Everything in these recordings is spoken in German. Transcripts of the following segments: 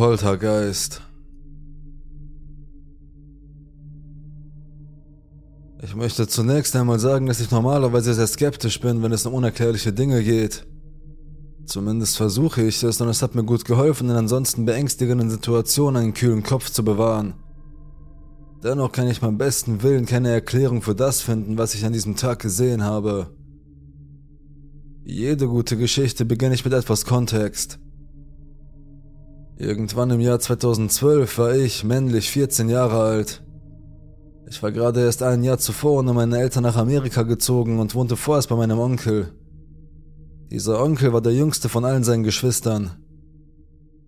Poltergeist. Ich möchte zunächst einmal sagen, dass ich normalerweise sehr skeptisch bin, wenn es um unerklärliche Dinge geht. Zumindest versuche ich es und es hat mir gut geholfen, in ansonsten beängstigenden Situationen einen kühlen Kopf zu bewahren. Dennoch kann ich beim besten Willen keine Erklärung für das finden, was ich an diesem Tag gesehen habe. Jede gute Geschichte beginne ich mit etwas Kontext. Irgendwann im Jahr 2012 war ich, männlich, 14 Jahre alt. Ich war gerade erst ein Jahr zuvor ohne meine Eltern nach Amerika gezogen und wohnte vorerst bei meinem Onkel. Dieser Onkel war der jüngste von allen seinen Geschwistern.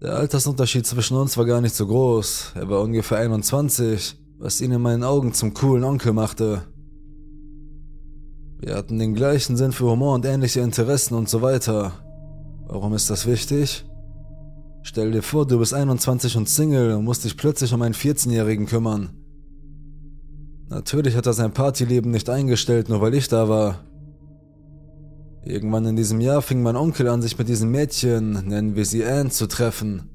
Der Altersunterschied zwischen uns war gar nicht so groß. Er war ungefähr 21, was ihn in meinen Augen zum coolen Onkel machte. Wir hatten den gleichen Sinn für Humor und ähnliche Interessen und so weiter. Warum ist das wichtig? Stell dir vor, du bist 21 und Single und musst dich plötzlich um einen 14-Jährigen kümmern. Natürlich hat er sein Partyleben nicht eingestellt, nur weil ich da war. Irgendwann in diesem Jahr fing mein Onkel an, sich mit diesem Mädchen, nennen wir sie Anne, zu treffen.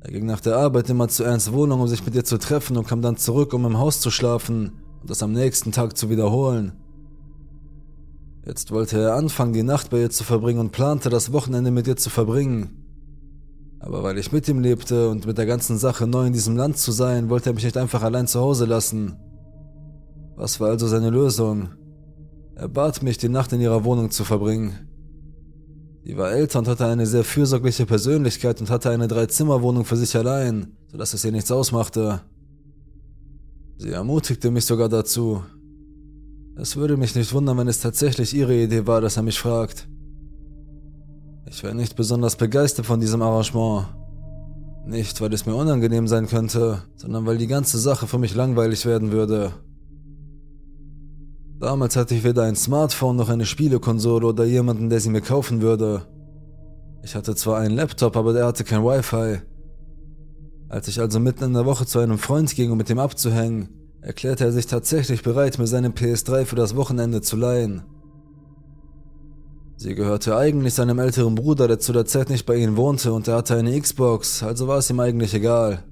Er ging nach der Arbeit immer zu Annes Wohnung, um sich mit ihr zu treffen und kam dann zurück, um im Haus zu schlafen und das am nächsten Tag zu wiederholen. Jetzt wollte er anfangen, die Nacht bei ihr zu verbringen und plante, das Wochenende mit ihr zu verbringen. Aber weil ich mit ihm lebte und mit der ganzen Sache neu in diesem Land zu sein, wollte er mich nicht einfach allein zu Hause lassen. Was war also seine Lösung? Er bat mich, die Nacht in ihrer Wohnung zu verbringen. Sie war älter und hatte eine sehr fürsorgliche Persönlichkeit und hatte eine Dreizimmerwohnung für sich allein, sodass es ihr nichts ausmachte. Sie ermutigte mich sogar dazu. Es würde mich nicht wundern, wenn es tatsächlich ihre Idee war, dass er mich fragt. Ich war nicht besonders begeistert von diesem Arrangement. Nicht, weil es mir unangenehm sein könnte, sondern weil die ganze Sache für mich langweilig werden würde. Damals hatte ich weder ein Smartphone noch eine Spielekonsole oder jemanden, der sie mir kaufen würde. Ich hatte zwar einen Laptop, aber der hatte kein Wi-Fi. Als ich also mitten in der Woche zu einem Freund ging, um mit ihm abzuhängen, erklärte er sich tatsächlich bereit, mir seine PS3 für das Wochenende zu leihen. Sie gehörte eigentlich seinem älteren Bruder, der zu der Zeit nicht bei ihnen wohnte, und er hatte eine Xbox, also war es ihm eigentlich egal.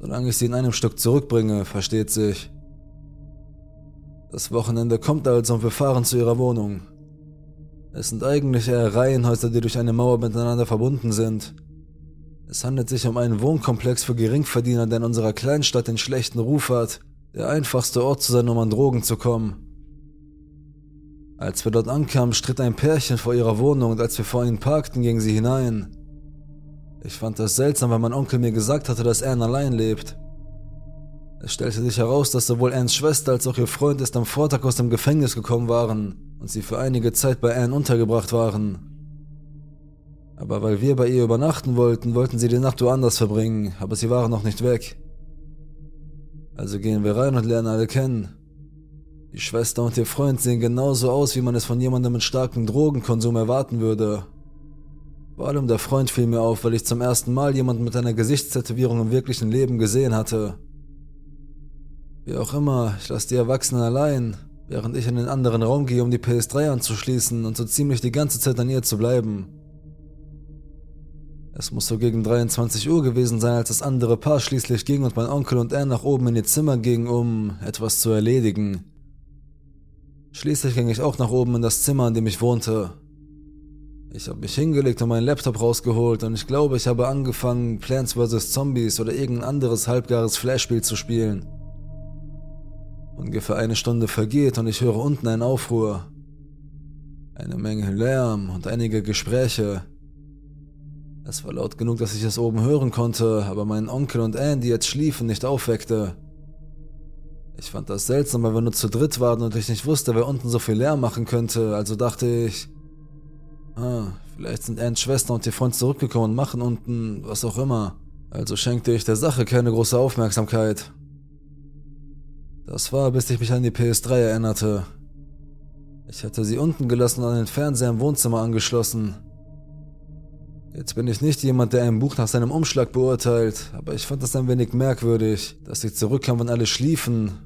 Solange ich sie in einem Stück zurückbringe, versteht sich. Das Wochenende kommt also und wir fahren zu ihrer Wohnung. Es sind eigentlich eher Reihenhäuser, die durch eine Mauer miteinander verbunden sind. Es handelt sich um einen Wohnkomplex für Geringverdiener, der in unserer Kleinstadt den schlechten Ruf hat, der einfachste Ort zu sein, um an Drogen zu kommen. Als wir dort ankamen, stritt ein Pärchen vor ihrer Wohnung und als wir vor ihnen parkten, gingen sie hinein. Ich fand das seltsam, weil mein Onkel mir gesagt hatte, dass Anne allein lebt. Es stellte sich heraus, dass sowohl Anns Schwester als auch ihr Freund erst am Vortag aus dem Gefängnis gekommen waren und sie für einige Zeit bei Anne untergebracht waren. Aber weil wir bei ihr übernachten wollten, wollten sie die Nacht woanders verbringen, aber sie waren noch nicht weg. Also gehen wir rein und lernen alle kennen. Die Schwester und ihr Freund sehen genauso aus, wie man es von jemandem mit starkem Drogenkonsum erwarten würde. Vor allem der Freund fiel mir auf, weil ich zum ersten Mal jemanden mit einer Gesichtstätowierung im wirklichen Leben gesehen hatte. Wie auch immer, ich lasse die Erwachsenen allein, während ich in den anderen Raum gehe, um die PS3 anzuschließen und so ziemlich die ganze Zeit an ihr zu bleiben. Es muss so gegen 23 Uhr gewesen sein, als das andere Paar schließlich ging und mein Onkel und er nach oben in ihr Zimmer gingen, um etwas zu erledigen. Schließlich ging ich auch nach oben in das Zimmer, in dem ich wohnte. Ich habe mich hingelegt und meinen Laptop rausgeholt und ich glaube, ich habe angefangen, Plants vs. Zombies oder irgendein anderes halbgares Flashspiel zu spielen. Ungefähr eine Stunde vergeht und ich höre unten einen Aufruhr. Eine Menge Lärm und einige Gespräche. Es war laut genug, dass ich es oben hören konnte, aber meinen Onkel und Anne, die jetzt schliefen, nicht aufweckte. Ich fand das seltsam, weil wir nur zu dritt waren und ich nicht wusste, wer unten so viel Lärm machen könnte, also dachte ich, ah, vielleicht sind Anns Schwester und ihr Freund zurückgekommen und machen unten was auch immer. Also schenkte ich der Sache keine große Aufmerksamkeit. Das war, bis ich mich an die PS3 erinnerte. Ich hatte sie unten gelassen und an den Fernseher im Wohnzimmer angeschlossen. Jetzt bin ich nicht jemand, der ein Buch nach seinem Umschlag beurteilt, aber ich fand es ein wenig merkwürdig, dass sie zurückkam, wenn alle schliefen.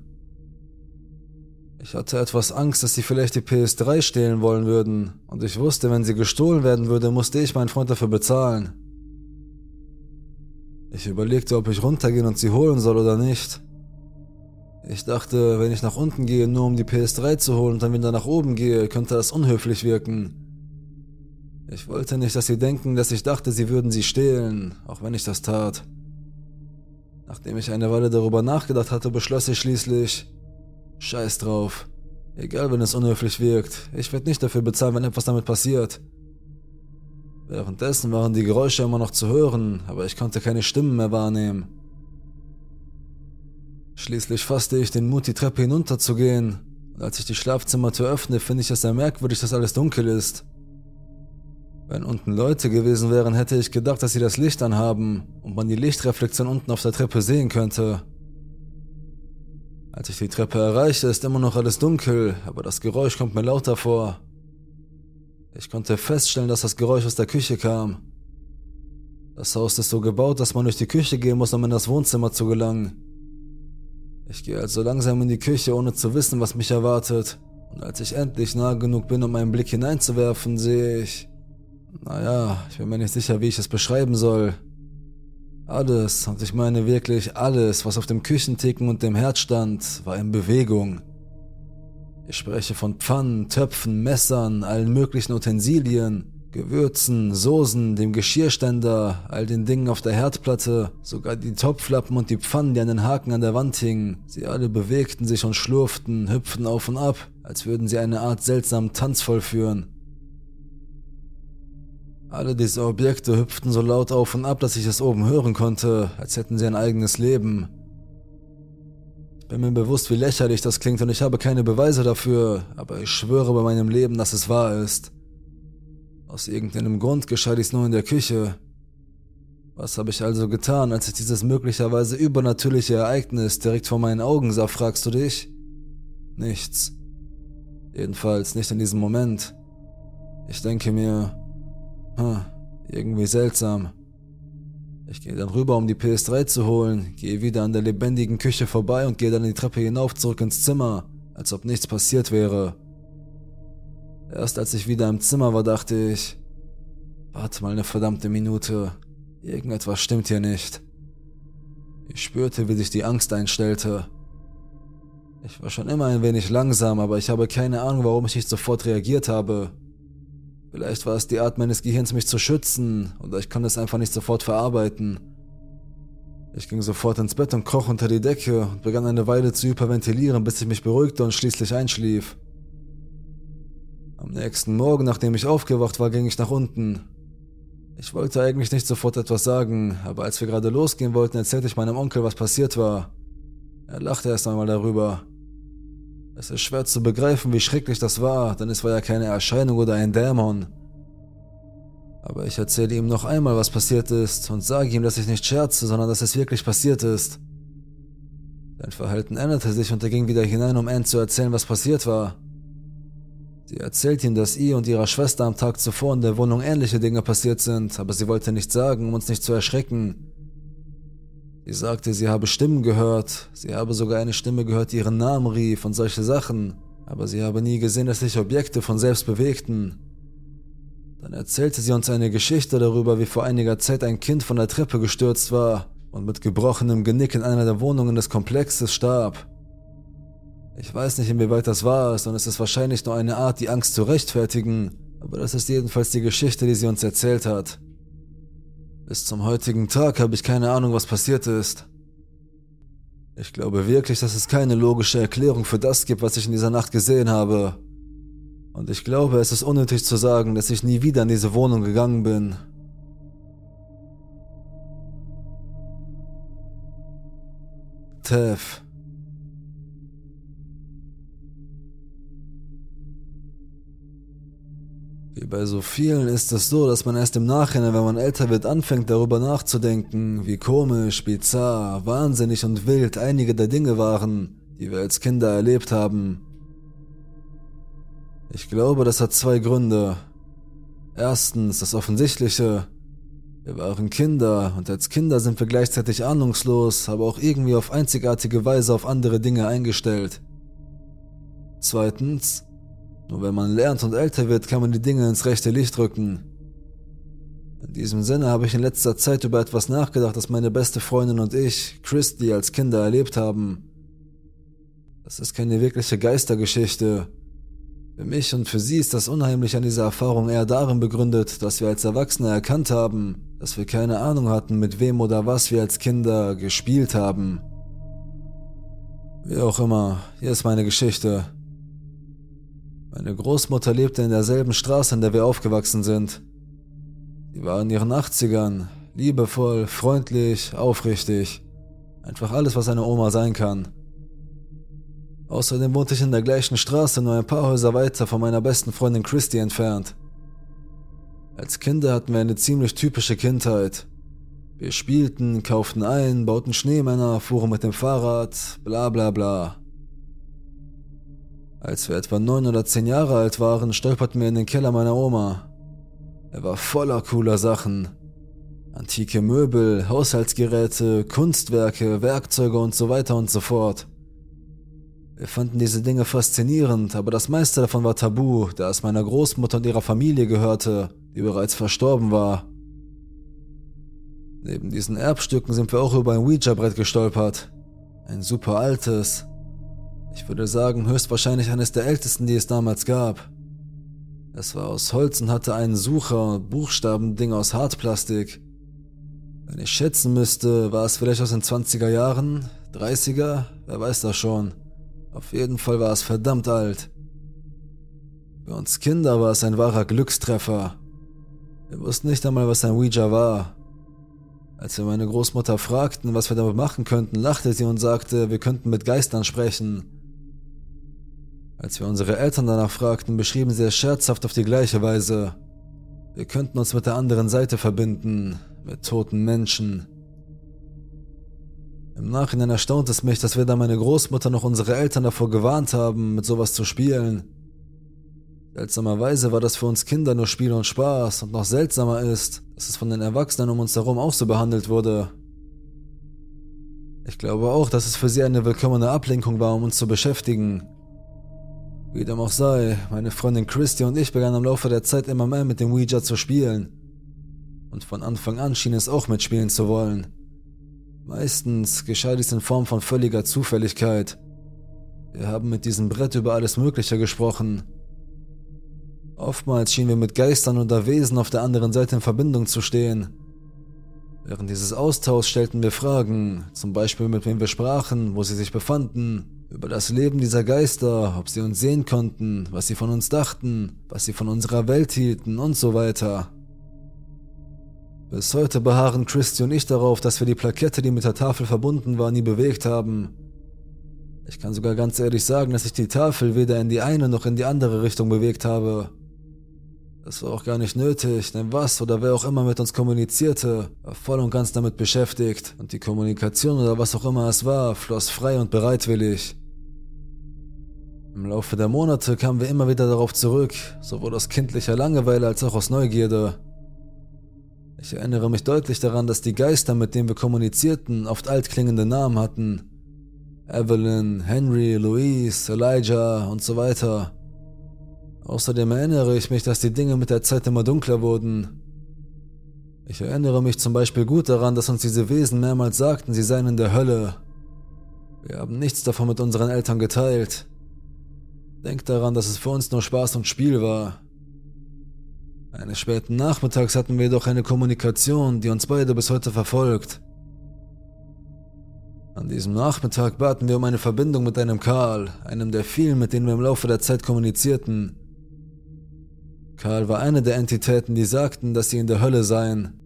Ich hatte etwas Angst, dass sie vielleicht die PS3 stehlen wollen würden, und ich wusste, wenn sie gestohlen werden würde, musste ich meinen Freund dafür bezahlen. Ich überlegte, ob ich runtergehen und sie holen soll oder nicht. Ich dachte, wenn ich nach unten gehe, nur um die PS3 zu holen und dann wieder nach oben gehe, könnte das unhöflich wirken. Ich wollte nicht, dass sie denken, dass ich dachte, sie würden sie stehlen, auch wenn ich das tat. Nachdem ich eine Weile darüber nachgedacht hatte, beschloss ich schließlich, scheiß drauf. Egal, wenn es unhöflich wirkt, ich werde nicht dafür bezahlen, wenn etwas damit passiert. Währenddessen waren die Geräusche immer noch zu hören, aber ich konnte keine Stimmen mehr wahrnehmen. Schließlich fasste ich den Mut, die Treppe hinunterzugehen, und als ich die Schlafzimmertür öffne, finde ich es sehr merkwürdig, dass alles dunkel ist. Wenn unten Leute gewesen wären, hätte ich gedacht, dass sie das Licht anhaben und man die Lichtreflexion unten auf der Treppe sehen könnte. Als ich die Treppe erreiche, ist immer noch alles dunkel, aber das Geräusch kommt mir lauter vor. Ich konnte feststellen, dass das Geräusch aus der Küche kam. Das Haus ist so gebaut, dass man durch die Küche gehen muss, um in das Wohnzimmer zu gelangen. Ich gehe also langsam in die Küche, ohne zu wissen, was mich erwartet. Und als ich endlich nah genug bin, um einen Blick hineinzuwerfen, sehe ich... Naja, ich bin mir nicht sicher, wie ich es beschreiben soll. Alles, und ich meine wirklich alles, was auf dem Küchenticken und dem Herd stand, war in Bewegung. Ich spreche von Pfannen, Töpfen, Messern, allen möglichen Utensilien, Gewürzen, Soßen, dem Geschirrständer, all den Dingen auf der Herdplatte, sogar die Topflappen und die Pfannen, die an den Haken an der Wand hingen. Sie alle bewegten sich und schlurften, hüpften auf und ab, als würden sie eine Art seltsamen Tanz vollführen. Alle diese Objekte hüpften so laut auf und ab, dass ich es oben hören konnte, als hätten sie ein eigenes Leben. Bin mir bewusst, wie lächerlich das klingt und ich habe keine Beweise dafür, aber ich schwöre bei meinem Leben, dass es wahr ist. Aus irgendeinem Grund geschah dies nur in der Küche. Was habe ich also getan, als ich dieses möglicherweise übernatürliche Ereignis direkt vor meinen Augen sah, fragst du dich? Nichts. Jedenfalls nicht in diesem Moment. Ich denke mir, hm, irgendwie seltsam. Ich gehe dann rüber, um die PS3 zu holen, gehe wieder an der lebendigen Küche vorbei und gehe dann die Treppe hinauf zurück ins Zimmer, als ob nichts passiert wäre. Erst als ich wieder im Zimmer war, dachte ich, warte mal eine verdammte Minute, irgendetwas stimmt hier nicht. Ich spürte, wie sich die Angst einstellte. Ich war schon immer ein wenig langsam, aber ich habe keine Ahnung, warum ich nicht sofort reagiert habe. Vielleicht war es die Art meines Gehirns, mich zu schützen, oder ich konnte es einfach nicht sofort verarbeiten. Ich ging sofort ins Bett und kroch unter die Decke und begann eine Weile zu hyperventilieren, bis ich mich beruhigte und schließlich einschlief. Am nächsten Morgen, nachdem ich aufgewacht war, ging ich nach unten. Ich wollte eigentlich nicht sofort etwas sagen, aber als wir gerade losgehen wollten, erzählte ich meinem Onkel, was passiert war. Er lachte erst einmal darüber. Es ist schwer zu begreifen, wie schrecklich das war, denn es war ja keine Erscheinung oder ein Dämon. Aber ich erzähle ihm noch einmal, was passiert ist und sage ihm, dass ich nicht scherze, sondern dass es wirklich passiert ist. Sein Verhalten änderte sich und er ging wieder hinein, um Anne zu erzählen, was passiert war. Sie erzählt ihm, dass ihr und ihrer Schwester am Tag zuvor in der Wohnung ähnliche Dinge passiert sind, aber sie wollte nichts sagen, um uns nicht zu erschrecken. Sie sagte, sie habe Stimmen gehört, sie habe sogar eine Stimme gehört, die ihren Namen rief und solche Sachen, aber sie habe nie gesehen, dass sich Objekte von selbst bewegten. Dann erzählte sie uns eine Geschichte darüber, wie vor einiger Zeit ein Kind von der Treppe gestürzt war und mit gebrochenem Genick in einer der Wohnungen des Komplexes starb. Ich weiß nicht, inwieweit das wahr ist und es ist wahrscheinlich nur eine Art, die Angst zu rechtfertigen, aber das ist jedenfalls die Geschichte, die sie uns erzählt hat. Bis zum heutigen Tag habe ich keine Ahnung, was passiert ist. Ich glaube wirklich, dass es keine logische Erklärung für das gibt, was ich in dieser Nacht gesehen habe. Und ich glaube, es ist unnötig zu sagen, dass ich nie wieder in diese Wohnung gegangen bin. Tev. Wie bei so vielen ist es so, dass man erst im Nachhinein, wenn man älter wird, anfängt darüber nachzudenken, wie komisch, bizarr, wahnsinnig und wild einige der Dinge waren, die wir als Kinder erlebt haben. Ich glaube, das hat zwei Gründe. Erstens das Offensichtliche. Wir waren Kinder und als Kinder sind wir gleichzeitig ahnungslos, aber auch irgendwie auf einzigartige Weise auf andere Dinge eingestellt. Zweitens, nur wenn man lernt und älter wird, kann man die Dinge ins rechte Licht rücken. In diesem Sinne habe ich in letzter Zeit über etwas nachgedacht, das meine beste Freundin und ich, Christy, als Kinder erlebt haben. Das ist keine wirkliche Geistergeschichte. Für mich und für sie ist das Unheimliche an dieser Erfahrung eher darin begründet, dass wir als Erwachsene erkannt haben, dass wir keine Ahnung hatten, mit wem oder was wir als Kinder gespielt haben. Wie auch immer, hier ist meine Geschichte. Meine Großmutter lebte in derselben Straße, in der wir aufgewachsen sind. Sie war in ihren 80ern, liebevoll, freundlich, aufrichtig. Einfach alles, was eine Oma sein kann. Außerdem wohnte ich in der gleichen Straße, nur ein paar Häuser weiter von meiner besten Freundin Christy entfernt. Als Kinder hatten wir eine ziemlich typische Kindheit. Wir spielten, kauften ein, bauten Schneemänner, fuhren mit dem Fahrrad, bla bla bla. Als wir etwa neun oder zehn Jahre alt waren, stolperten wir in den Keller meiner Oma. Er war voller cooler Sachen. Antike Möbel, Haushaltsgeräte, Kunstwerke, Werkzeuge und so weiter und so fort. Wir fanden diese Dinge faszinierend, aber das meiste davon war tabu, da es meiner Großmutter und ihrer Familie gehörte, die bereits verstorben war. Neben diesen Erbstücken sind wir auch über ein Ouija-Brett gestolpert. Ein super altes. Ich würde sagen, höchstwahrscheinlich eines der ältesten, die es damals gab. Es war aus Holz und hatte einen Sucher, Buchstabending aus Hartplastik. Wenn ich schätzen müsste, war es vielleicht aus den 20er Jahren, 30er, wer weiß das schon. Auf jeden Fall war es verdammt alt. Für uns Kinder war es ein wahrer Glückstreffer. Wir wussten nicht einmal, was ein Ouija war. Als wir meine Großmutter fragten, was wir damit machen könnten, lachte sie und sagte, wir könnten mit Geistern sprechen. Als wir unsere Eltern danach fragten, beschrieben sie es scherzhaft auf die gleiche Weise. Wir könnten uns mit der anderen Seite verbinden, mit toten Menschen. Im Nachhinein erstaunt es mich, dass weder meine Großmutter noch unsere Eltern davor gewarnt haben, mit sowas zu spielen. Seltsamerweise war das für uns Kinder nur Spiel und Spaß und noch seltsamer ist, dass es von den Erwachsenen um uns herum auch so behandelt wurde. Ich glaube auch, dass es für sie eine willkommene Ablenkung war, um uns zu beschäftigen. Wie dem auch sei, meine Freundin Christy und ich begannen im Laufe der Zeit immer mehr mit dem Ouija zu spielen. Und von Anfang an schien es auch mitspielen zu wollen. Meistens geschah dies in Form von völliger Zufälligkeit. Wir haben mit diesem Brett über alles Mögliche gesprochen. Oftmals schienen wir mit Geistern oder Wesen auf der anderen Seite in Verbindung zu stehen. Während dieses Austauschs stellten wir Fragen, zum Beispiel mit wem wir sprachen, wo sie sich befanden, über das Leben dieser Geister, ob sie uns sehen konnten, was sie von uns dachten, was sie von unserer Welt hielten und so weiter. Bis heute beharren Christy und ich darauf, dass wir die Plakette, die mit der Tafel verbunden war, nie bewegt haben. Ich kann sogar ganz ehrlich sagen, dass ich die Tafel weder in die eine noch in die andere Richtung bewegt habe. Das war auch gar nicht nötig, denn was oder wer auch immer mit uns kommunizierte, war voll und ganz damit beschäftigt und die Kommunikation oder was auch immer es war, floss frei und bereitwillig. Im Laufe der Monate kamen wir immer wieder darauf zurück, sowohl aus kindlicher Langeweile als auch aus Neugierde. Ich erinnere mich deutlich daran, dass die Geister, mit denen wir kommunizierten, oft altklingende Namen hatten. Evelyn, Henry, Louise, Elijah und so weiter. Außerdem erinnere ich mich, dass die Dinge mit der Zeit immer dunkler wurden. Ich erinnere mich zum Beispiel gut daran, dass uns diese Wesen mehrmals sagten, sie seien in der Hölle. Wir haben nichts davon mit unseren Eltern geteilt. Denk daran, dass es für uns nur Spaß und Spiel war. Eines späten Nachmittags hatten wir jedoch eine Kommunikation, die uns beide bis heute verfolgt. An diesem Nachmittag baten wir um eine Verbindung mit einem Karl, einem der vielen, mit denen wir im Laufe der Zeit kommunizierten. Karl war eine der Entitäten, die sagten, dass sie in der Hölle seien.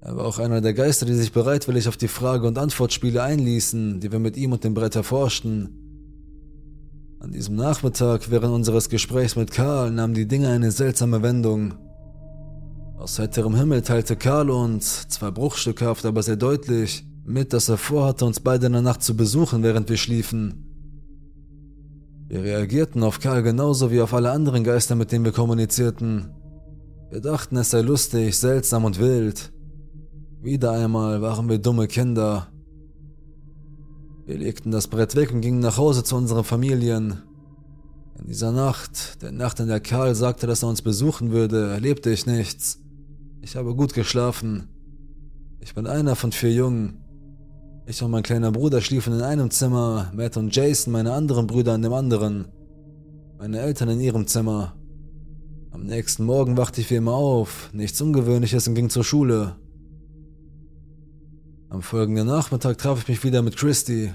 Er war auch einer der Geister, die sich bereitwillig auf die Frage- und Antwortspiele einließen, die wir mit ihm und dem Brett erforschten. An diesem Nachmittag, während unseres Gesprächs mit Karl, nahmen die Dinge eine seltsame Wendung. Aus heiterem Himmel teilte Karl uns, zwar bruchstückhaft, aber sehr deutlich, mit, dass er vorhatte, uns beide in der Nacht zu besuchen, während wir schliefen. Wir reagierten auf Karl genauso wie auf alle anderen Geister, mit denen wir kommunizierten. Wir dachten, es sei lustig, seltsam und wild. Wieder einmal waren wir dumme Kinder. Wir legten das Brett weg und gingen nach Hause zu unseren Familien. In dieser Nacht, der Nacht, in der Karl sagte, dass er uns besuchen würde, erlebte ich nichts. Ich habe gut geschlafen. Ich bin einer von vier Jungen. Ich und mein kleiner Bruder schliefen in einem Zimmer, Matt und Jason, meine anderen Brüder in dem anderen. Meine Eltern in ihrem Zimmer. Am nächsten Morgen wachte ich wie immer auf, nichts Ungewöhnliches und ging zur Schule. Am folgenden Nachmittag traf ich mich wieder mit Christy.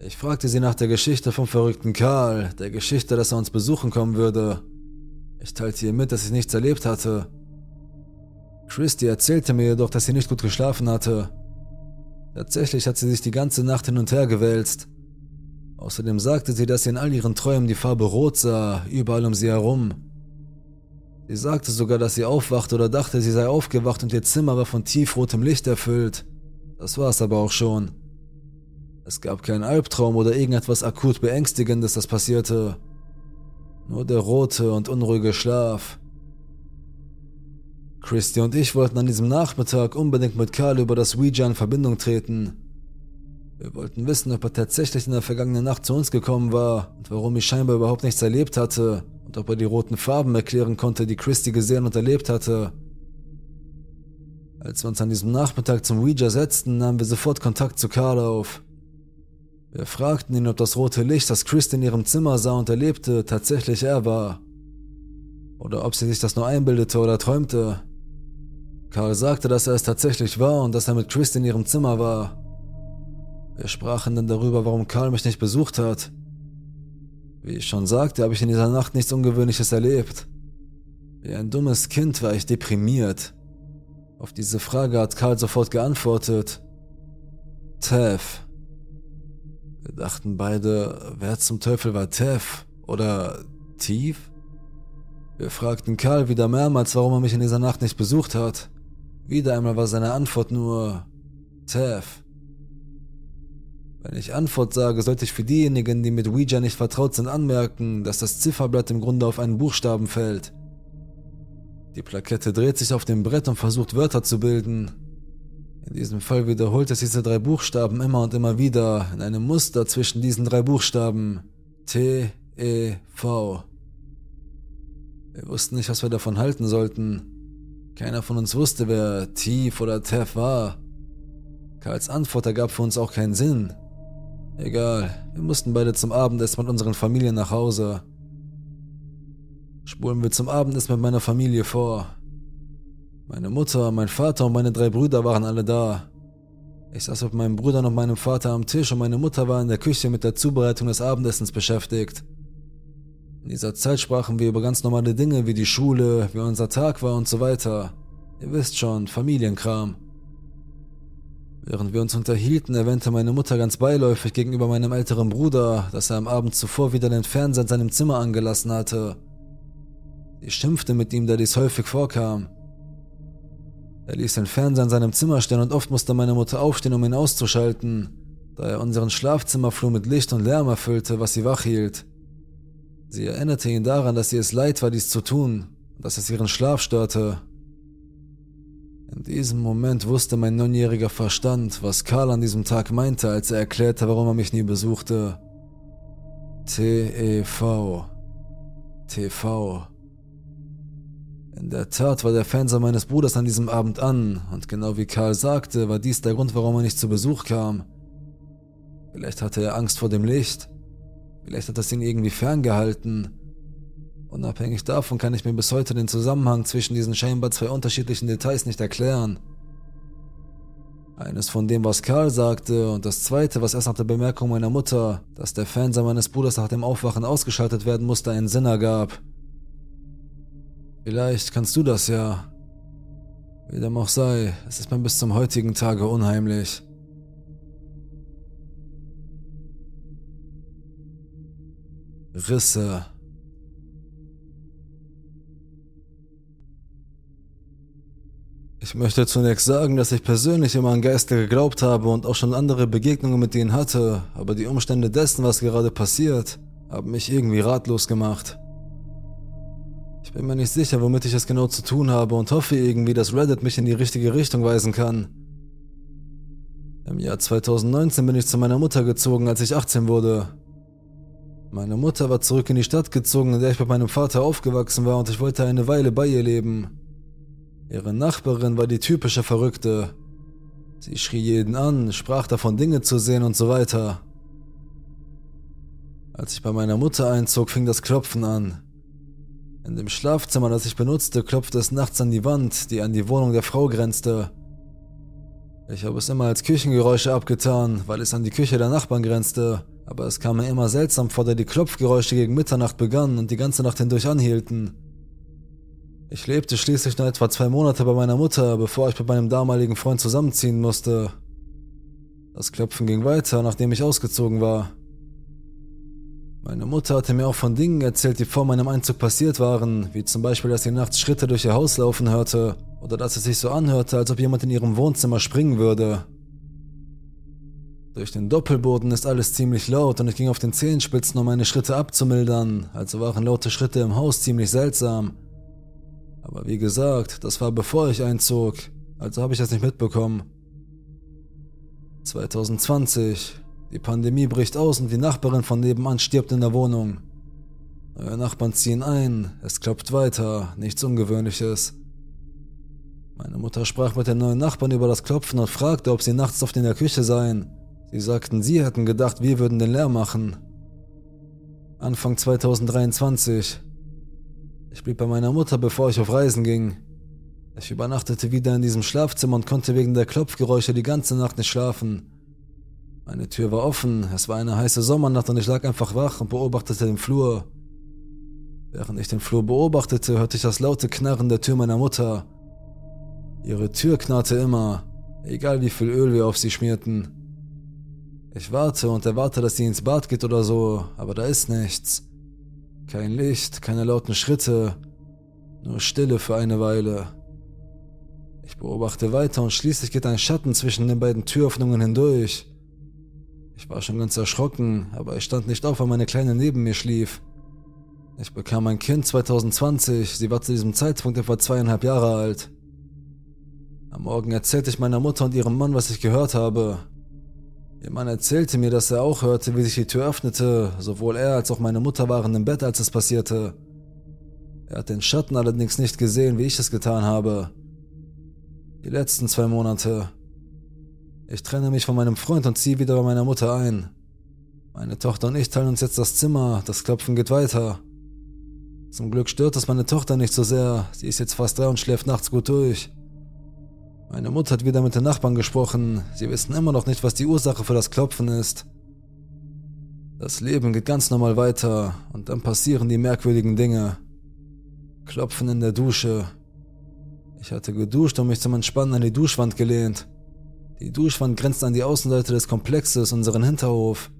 Ich fragte sie nach der Geschichte vom verrückten Karl, der Geschichte, dass er uns besuchen kommen würde. Ich teilte ihr mit, dass ich nichts erlebt hatte. Christy erzählte mir jedoch, dass sie nicht gut geschlafen hatte. Tatsächlich hat sie sich die ganze Nacht hin und her gewälzt. Außerdem sagte sie, dass sie in all ihren Träumen die Farbe Rot sah, überall um sie herum. Sie sagte sogar, dass sie aufwachte oder dachte, sie sei aufgewacht und ihr Zimmer war von tiefrotem Licht erfüllt. Das war es aber auch schon. Es gab keinen Albtraum oder irgendetwas akut Beängstigendes, das passierte. Nur der rote und unruhige Schlaf. Christy und ich wollten an diesem Nachmittag unbedingt mit Karl über das Ouija in Verbindung treten. Wir wollten wissen, ob er tatsächlich in der vergangenen Nacht zu uns gekommen war und warum ich scheinbar überhaupt nichts erlebt hatte und ob er die roten Farben erklären konnte, die Christy gesehen und erlebt hatte. Als wir uns an diesem Nachmittag zum Ouija setzten, nahmen wir sofort Kontakt zu Karl auf. Wir fragten ihn, ob das rote Licht, das Christy in ihrem Zimmer sah und erlebte, tatsächlich er war. Oder ob sie sich das nur einbildete oder träumte. Karl sagte, dass er es tatsächlich war und dass er mit Christy in ihrem Zimmer war. Wir sprachen dann darüber, warum Karl mich nicht besucht hat. Wie ich schon sagte, habe ich in dieser Nacht nichts Ungewöhnliches erlebt. Wie ein dummes Kind war ich deprimiert. Auf diese Frage hat Karl sofort geantwortet. Tev. Wir dachten beide, wer zum Teufel war Tev? Oder Tief? Wir fragten Karl wieder mehrmals, warum er mich in dieser Nacht nicht besucht hat. Wieder einmal war seine Antwort nur Tev. Wenn ich Antwort sage, sollte ich für diejenigen, die mit Ouija nicht vertraut sind, anmerken, dass das Zifferblatt im Grunde auf einen Buchstaben fällt. Die Plakette dreht sich auf dem Brett und versucht Wörter zu bilden. In diesem Fall wiederholt es diese drei Buchstaben immer und immer wieder in einem Muster zwischen diesen drei Buchstaben. T, E, V. Wir wussten nicht, was wir davon halten sollten. Keiner von uns wusste, wer Tief oder Tev war. Karls Antwort ergab für uns auch keinen Sinn. Egal, wir mussten beide zum Abendessen mit unseren Familien nach Hause. Spulen wir zum Abendessen mit meiner Familie vor. Meine Mutter, mein Vater und meine drei Brüder waren alle da. Ich saß mit meinem Bruder und meinem Vater am Tisch und meine Mutter war in der Küche mit der Zubereitung des Abendessens beschäftigt. In dieser Zeit sprachen wir über ganz normale Dinge wie die Schule, wie unser Tag war und so weiter. Ihr wisst schon, Familienkram. Während wir uns unterhielten, erwähnte meine Mutter ganz beiläufig gegenüber meinem älteren Bruder, dass er am Abend zuvor wieder den Fernseher in seinem Zimmer angelassen hatte. Sie schimpfte mit ihm, da dies häufig vorkam. Er ließ den Fernseher in seinem Zimmer stehen und oft musste meine Mutter aufstehen, um ihn auszuschalten, da er unseren Schlafzimmerflur mit Licht und Lärm erfüllte, was sie wach hielt. Sie erinnerte ihn daran, dass ihr es leid war, dies zu tun, und dass es ihren Schlaf störte, in diesem Moment wusste mein neunjähriger Verstand, was Karl an diesem Tag meinte, als er erklärte, warum er mich nie besuchte. T-E-V. TV. In der Tat war der Fernseher meines Bruders an diesem Abend an, und genau wie Karl sagte, war dies der Grund, warum er nicht zu Besuch kam. Vielleicht hatte er Angst vor dem Licht. Vielleicht hat es ihn irgendwie ferngehalten. Unabhängig davon kann ich mir bis heute den Zusammenhang zwischen diesen scheinbar zwei unterschiedlichen Details nicht erklären. Eines von dem, was Karl sagte, und das zweite, was erst nach der Bemerkung meiner Mutter, dass der Fernseher meines Bruders nach dem Aufwachen ausgeschaltet werden musste, einen Sinn ergab. Vielleicht kannst du das ja. Wie dem auch sei, es ist mir bis zum heutigen Tage unheimlich. Risse Ich möchte zunächst sagen, dass ich persönlich immer an Geister geglaubt habe und auch schon andere Begegnungen mit ihnen hatte, aber die Umstände dessen, was gerade passiert, haben mich irgendwie ratlos gemacht. Ich bin mir nicht sicher, womit ich es genau zu tun habe und hoffe irgendwie, dass Reddit mich in die richtige Richtung weisen kann. Im Jahr 2019 bin ich zu meiner Mutter gezogen, als ich 18 wurde. Meine Mutter war zurück in die Stadt gezogen, in der ich mit meinem Vater aufgewachsen war und ich wollte eine Weile bei ihr leben. Ihre Nachbarin war die typische Verrückte. Sie schrie jeden an, sprach davon Dinge zu sehen und so weiter. Als ich bei meiner Mutter einzog, fing das Klopfen an. In dem Schlafzimmer, das ich benutzte, klopfte es nachts an die Wand, die an die Wohnung der Frau grenzte. Ich habe es immer als Küchengeräusche abgetan, weil es an die Küche der Nachbarn grenzte, aber es kam mir immer seltsam vor, da die Klopfgeräusche gegen Mitternacht begannen und die ganze Nacht hindurch anhielten. Ich lebte schließlich nur etwa zwei Monate bei meiner Mutter, bevor ich mit meinem damaligen Freund zusammenziehen musste. Das Klopfen ging weiter, nachdem ich ausgezogen war. Meine Mutter hatte mir auch von Dingen erzählt, die vor meinem Einzug passiert waren, wie zum Beispiel, dass sie nachts Schritte durch ihr Haus laufen hörte oder dass es sich so anhörte, als ob jemand in ihrem Wohnzimmer springen würde. Durch den Doppelboden ist alles ziemlich laut und ich ging auf den Zehenspitzen, um meine Schritte abzumildern, also waren laute Schritte im Haus ziemlich seltsam. Aber wie gesagt, das war bevor ich einzog, also habe ich das nicht mitbekommen. 2020, die Pandemie bricht aus und die Nachbarin von nebenan stirbt in der Wohnung. Neue Nachbarn ziehen ein, es klopft weiter, nichts Ungewöhnliches. Meine Mutter sprach mit den neuen Nachbarn über das Klopfen und fragte, ob sie nachts oft in der Küche seien. Sie sagten, sie hätten gedacht, wir würden den Lärm machen. Anfang 2023. Ich blieb bei meiner Mutter, bevor ich auf Reisen ging. Ich übernachtete wieder in diesem Schlafzimmer und konnte wegen der Klopfgeräusche die ganze Nacht nicht schlafen. Meine Tür war offen, es war eine heiße Sommernacht und ich lag einfach wach und beobachtete den Flur. Während ich den Flur beobachtete, hörte ich das laute Knarren der Tür meiner Mutter. Ihre Tür knarrte immer, egal wie viel Öl wir auf sie schmierten. Ich warte und erwarte, dass sie ins Bad geht oder so, aber da ist nichts. Kein Licht, keine lauten Schritte, nur Stille für eine Weile. Ich beobachte weiter und schließlich geht ein Schatten zwischen den beiden Türöffnungen hindurch. Ich war schon ganz erschrocken, aber ich stand nicht auf, weil meine Kleine neben mir schlief. Ich bekam ein Kind 2020, sie war zu diesem Zeitpunkt etwa zweieinhalb Jahre alt. Am Morgen erzählte ich meiner Mutter und ihrem Mann, was ich gehört habe. Ihr Mann erzählte mir, dass er auch hörte, wie sich die Tür öffnete, sowohl er als auch meine Mutter waren im Bett, als es passierte. Er hat den Schatten allerdings nicht gesehen, wie ich es getan habe. Die letzten zwei Monate. Ich trenne mich von meinem Freund und ziehe wieder bei meiner Mutter ein. Meine Tochter und ich teilen uns jetzt das Zimmer, das Klopfen geht weiter. Zum Glück stört es meine Tochter nicht so sehr, sie ist jetzt fast drei und schläft nachts gut durch. Meine Mutter hat wieder mit den Nachbarn gesprochen, sie wissen immer noch nicht, was die Ursache für das Klopfen ist. Das Leben geht ganz normal weiter und dann passieren die merkwürdigen Dinge. Klopfen in der Dusche. Ich hatte geduscht und mich zum Entspannen an die Duschwand gelehnt. Die Duschwand grenzt an die Außenseite des Komplexes, unseren Hinterhof.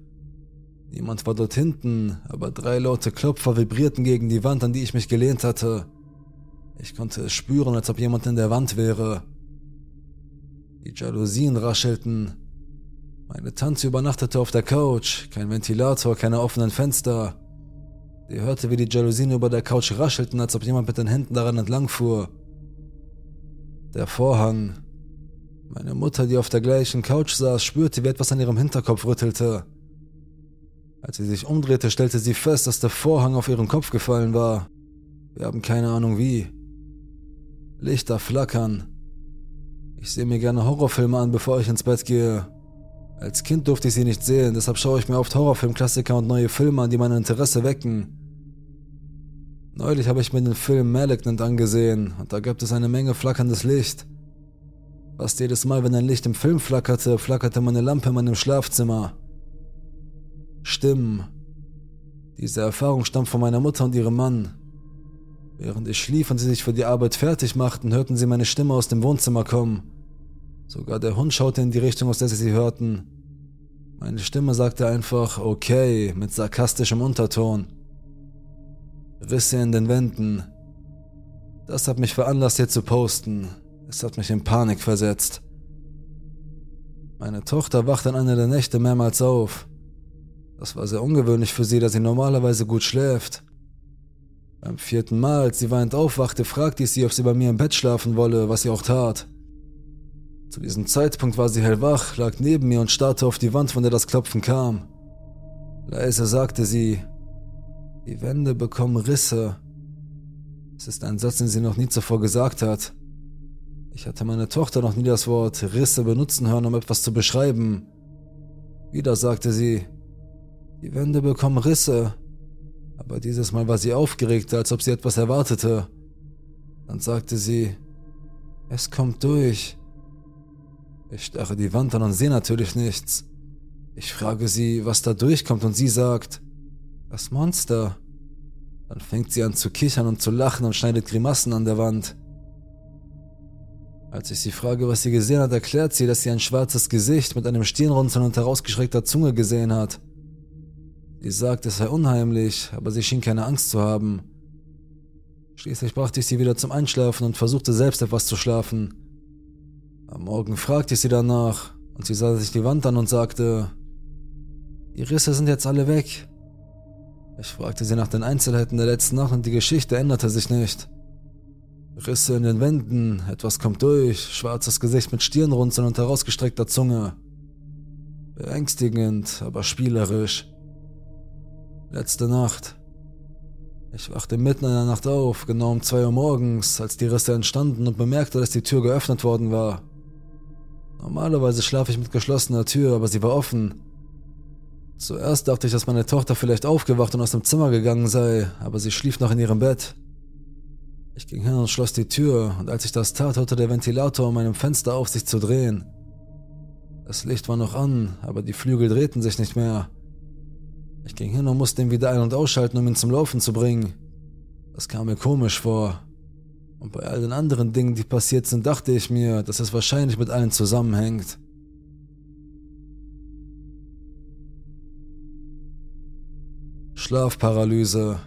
Niemand war dort hinten, aber drei laute Klopfer vibrierten gegen die Wand, an die ich mich gelehnt hatte. Ich konnte es spüren, als ob jemand in der Wand wäre. Die Jalousien raschelten. Meine Tante übernachtete auf der Couch, kein Ventilator, keine offenen Fenster. Sie hörte, wie die Jalousien über der Couch raschelten, als ob jemand mit den Händen daran entlangfuhr. Der Vorhang, meine Mutter, die auf der gleichen Couch saß, spürte, wie etwas an ihrem Hinterkopf rüttelte. Als sie sich umdrehte, stellte sie fest, dass der Vorhang auf ihren Kopf gefallen war. Wir haben keine Ahnung wie. Lichter flackern. Ich sehe mir gerne Horrorfilme an, bevor ich ins Bett gehe. Als Kind durfte ich sie nicht sehen, deshalb schaue ich mir oft Horrorfilmklassiker und neue Filme an, die mein Interesse wecken. Neulich habe ich mir den Film Malignant angesehen und da gibt es eine Menge flackerndes Licht. Fast jedes Mal, wenn ein Licht im Film flackerte, flackerte meine Lampe in meinem Schlafzimmer. Stimmen. Diese Erfahrung stammt von meiner Mutter und ihrem Mann. Während ich schlief und sie sich für die Arbeit fertig machten, hörten sie meine Stimme aus dem Wohnzimmer kommen. Sogar der Hund schaute in die Richtung, aus der sie sie hörten. Meine Stimme sagte einfach okay mit sarkastischem Unterton. Risse in den Wänden. Das hat mich veranlasst, hier zu posten. Es hat mich in Panik versetzt. Meine Tochter wacht an einer der Nächte mehrmals auf. Das war sehr ungewöhnlich für sie, da sie normalerweise gut schläft. Beim vierten Mal, als sie weinend aufwachte, fragte ich sie, ob sie bei mir im Bett schlafen wolle, was sie auch tat. Zu diesem Zeitpunkt war sie hellwach, lag neben mir und starrte auf die Wand, von der das Klopfen kam. Leise sagte sie, die Wände bekommen Risse. Es ist ein Satz, den sie noch nie zuvor gesagt hat. Ich hatte meine Tochter noch nie das Wort Risse benutzen hören, um etwas zu beschreiben. Wieder sagte sie, die Wände bekommen Risse. Aber dieses Mal war sie aufgeregter, als ob sie etwas erwartete. Dann sagte sie, es kommt durch. Ich starre die Wand an und sehe natürlich nichts. Ich frage sie, was da durchkommt und sie sagt, das Monster. Dann fängt sie an zu kichern und zu lachen und schneidet Grimassen an der Wand. Als ich sie frage, was sie gesehen hat, erklärt sie, dass sie ein schwarzes Gesicht mit einem Stirnrunzeln und herausgestreckter Zunge gesehen hat. Sie sagt, es sei unheimlich, aber sie schien keine Angst zu haben. Schließlich brachte ich sie wieder zum Einschlafen und versuchte selbst etwas zu schlafen. Am Morgen fragte ich sie danach und sie sah sich die Wand an und sagte, die Risse sind jetzt alle weg. Ich fragte sie nach den Einzelheiten der letzten Nacht und die Geschichte änderte sich nicht. Risse in den Wänden, etwas kommt durch, schwarzes Gesicht mit Stirnrunzeln und herausgestreckter Zunge. Beängstigend, aber spielerisch. Letzte Nacht. Ich wachte mitten in der Nacht auf, genau um zwei Uhr morgens, als die Risse entstanden und bemerkte, dass die Tür geöffnet worden war. Normalerweise schlafe ich mit geschlossener Tür, aber sie war offen. Zuerst dachte ich, dass meine Tochter vielleicht aufgewacht und aus dem Zimmer gegangen sei, aber sie schlief noch in ihrem Bett. Ich ging hin und schloss die Tür, und als ich das tat, hörte der Ventilator an meinem Fenster auf, sich zu drehen. Das Licht war noch an, aber die Flügel drehten sich nicht mehr. Ich ging hin und musste ihn wieder ein- und ausschalten, um ihn zum Laufen zu bringen. Das kam mir komisch vor. Und bei all den anderen Dingen, die passiert sind, dachte ich mir, dass es wahrscheinlich mit allen zusammenhängt. Schlafparalyse.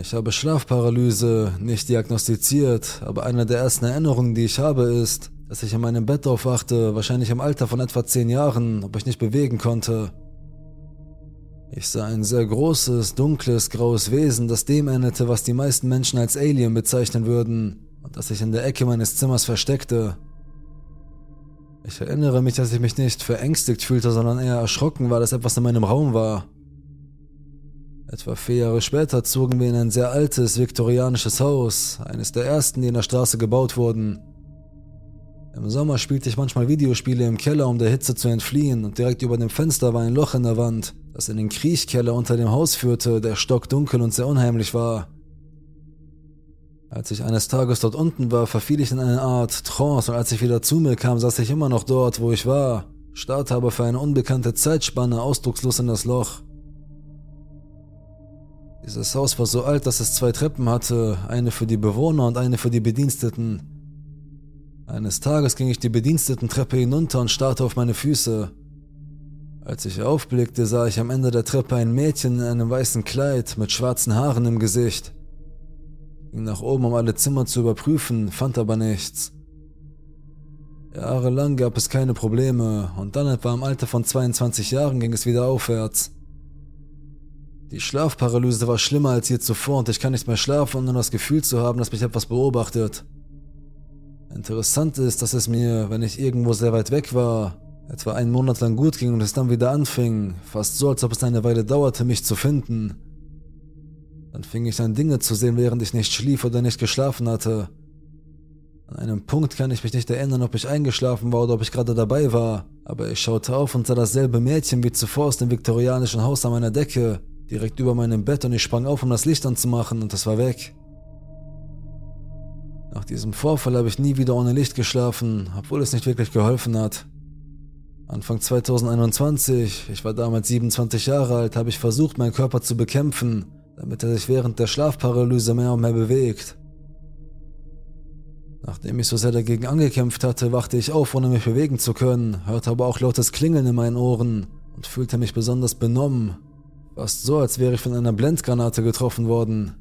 Ich habe Schlafparalyse nicht diagnostiziert, aber eine der ersten Erinnerungen, die ich habe, ist, dass ich in meinem Bett aufwachte, wahrscheinlich im Alter von etwa zehn Jahren, ob ich nicht bewegen konnte. Ich sah ein sehr großes, dunkles, graues Wesen, das dem ähnelte, was die meisten Menschen als Alien bezeichnen würden, und das sich in der Ecke meines Zimmers versteckte. Ich erinnere mich, dass ich mich nicht verängstigt fühlte, sondern eher erschrocken war, dass etwas in meinem Raum war. Etwa vier Jahre später zogen wir in ein sehr altes, viktorianisches Haus, eines der ersten, die in der Straße gebaut wurden. Im Sommer spielte ich manchmal Videospiele im Keller, um der Hitze zu entfliehen, und direkt über dem Fenster war ein Loch in der Wand, das in den Kriechkeller unter dem Haus führte, der stockdunkel und sehr unheimlich war. Als ich eines Tages dort unten war, verfiel ich in eine Art Trance, und als ich wieder zu mir kam, saß ich immer noch dort, wo ich war, starrte aber für eine unbekannte Zeitspanne ausdruckslos in das Loch. Dieses Haus war so alt, dass es zwei Treppen hatte, eine für die Bewohner und eine für die Bediensteten. Eines Tages ging ich die Bedienstetentreppe hinunter und starrte auf meine Füße. Als ich aufblickte, sah ich am Ende der Treppe ein Mädchen in einem weißen Kleid mit schwarzen Haaren im Gesicht. Ich ging nach oben, um alle Zimmer zu überprüfen, fand aber nichts. Jahrelang gab es keine Probleme und dann etwa im Alter von 22 Jahren ging es wieder aufwärts. Die Schlafparalyse war schlimmer als je zuvor und ich kann nicht mehr schlafen, ohne das Gefühl zu haben, dass mich etwas beobachtet. Interessant ist, dass es mir, wenn ich irgendwo sehr weit weg war, etwa einen Monat lang gut ging und es dann wieder anfing, fast so, als ob es eine Weile dauerte, mich zu finden. Dann fing ich an Dinge zu sehen, während ich nicht schlief oder nicht geschlafen hatte. An einem Punkt kann ich mich nicht erinnern, ob ich eingeschlafen war oder ob ich gerade dabei war, aber ich schaute auf und sah dasselbe Mädchen wie zuvor aus dem viktorianischen Haus an meiner Decke, direkt über meinem Bett und ich sprang auf, um das Licht anzumachen und es war weg. Nach diesem Vorfall habe ich nie wieder ohne Licht geschlafen, obwohl es nicht wirklich geholfen hat. Anfang 2021, ich war damals 27 Jahre alt, habe ich versucht, meinen Körper zu bekämpfen, damit er sich während der Schlafparalyse mehr und mehr bewegt. Nachdem ich so sehr dagegen angekämpft hatte, wachte ich auf, ohne mich bewegen zu können, hörte aber auch lautes Klingeln in meinen Ohren und fühlte mich besonders benommen. Fast so, als wäre ich von einer Blendgranate getroffen worden.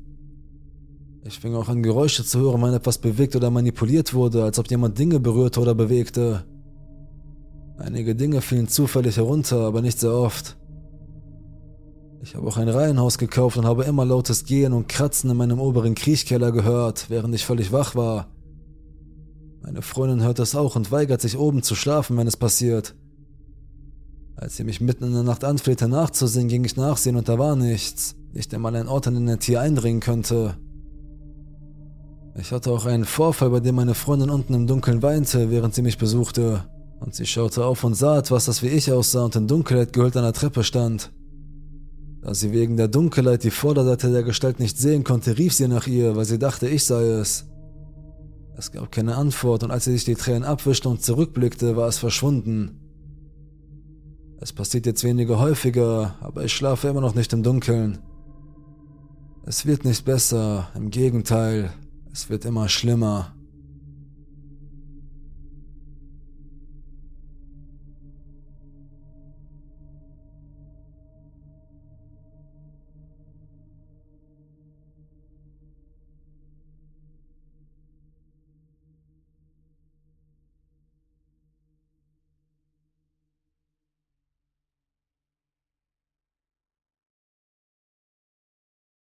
Ich fing auch an Geräusche zu hören, wenn etwas bewegt oder manipuliert wurde, als ob jemand Dinge berührte oder bewegte. Einige Dinge fielen zufällig herunter, aber nicht sehr oft. Ich habe auch ein Reihenhaus gekauft und habe immer lautes Gehen und Kratzen in meinem oberen Kriechkeller gehört, während ich völlig wach war. Meine Freundin hört es auch und weigert sich oben zu schlafen, wenn es passiert. Als sie mich mitten in der Nacht anflehte nachzusehen, ging ich nachsehen und da war nichts. Nicht einmal ein Ort, an den ein Tier eindringen könnte. Ich hatte auch einen Vorfall, bei dem meine Freundin unten im Dunkeln weinte, während sie mich besuchte. Und sie schaute auf und sah etwas, das wie ich aussah und in Dunkelheit gehüllt an der Treppe stand. Da sie wegen der Dunkelheit die Vorderseite der Gestalt nicht sehen konnte, rief sie nach ihr, weil sie dachte, ich sei es. Es gab keine Antwort und als sie sich die Tränen abwischte und zurückblickte, war es verschwunden. Es passiert jetzt weniger häufiger, aber ich schlafe immer noch nicht im Dunkeln. Es wird nicht besser, im Gegenteil, es wird immer schlimmer.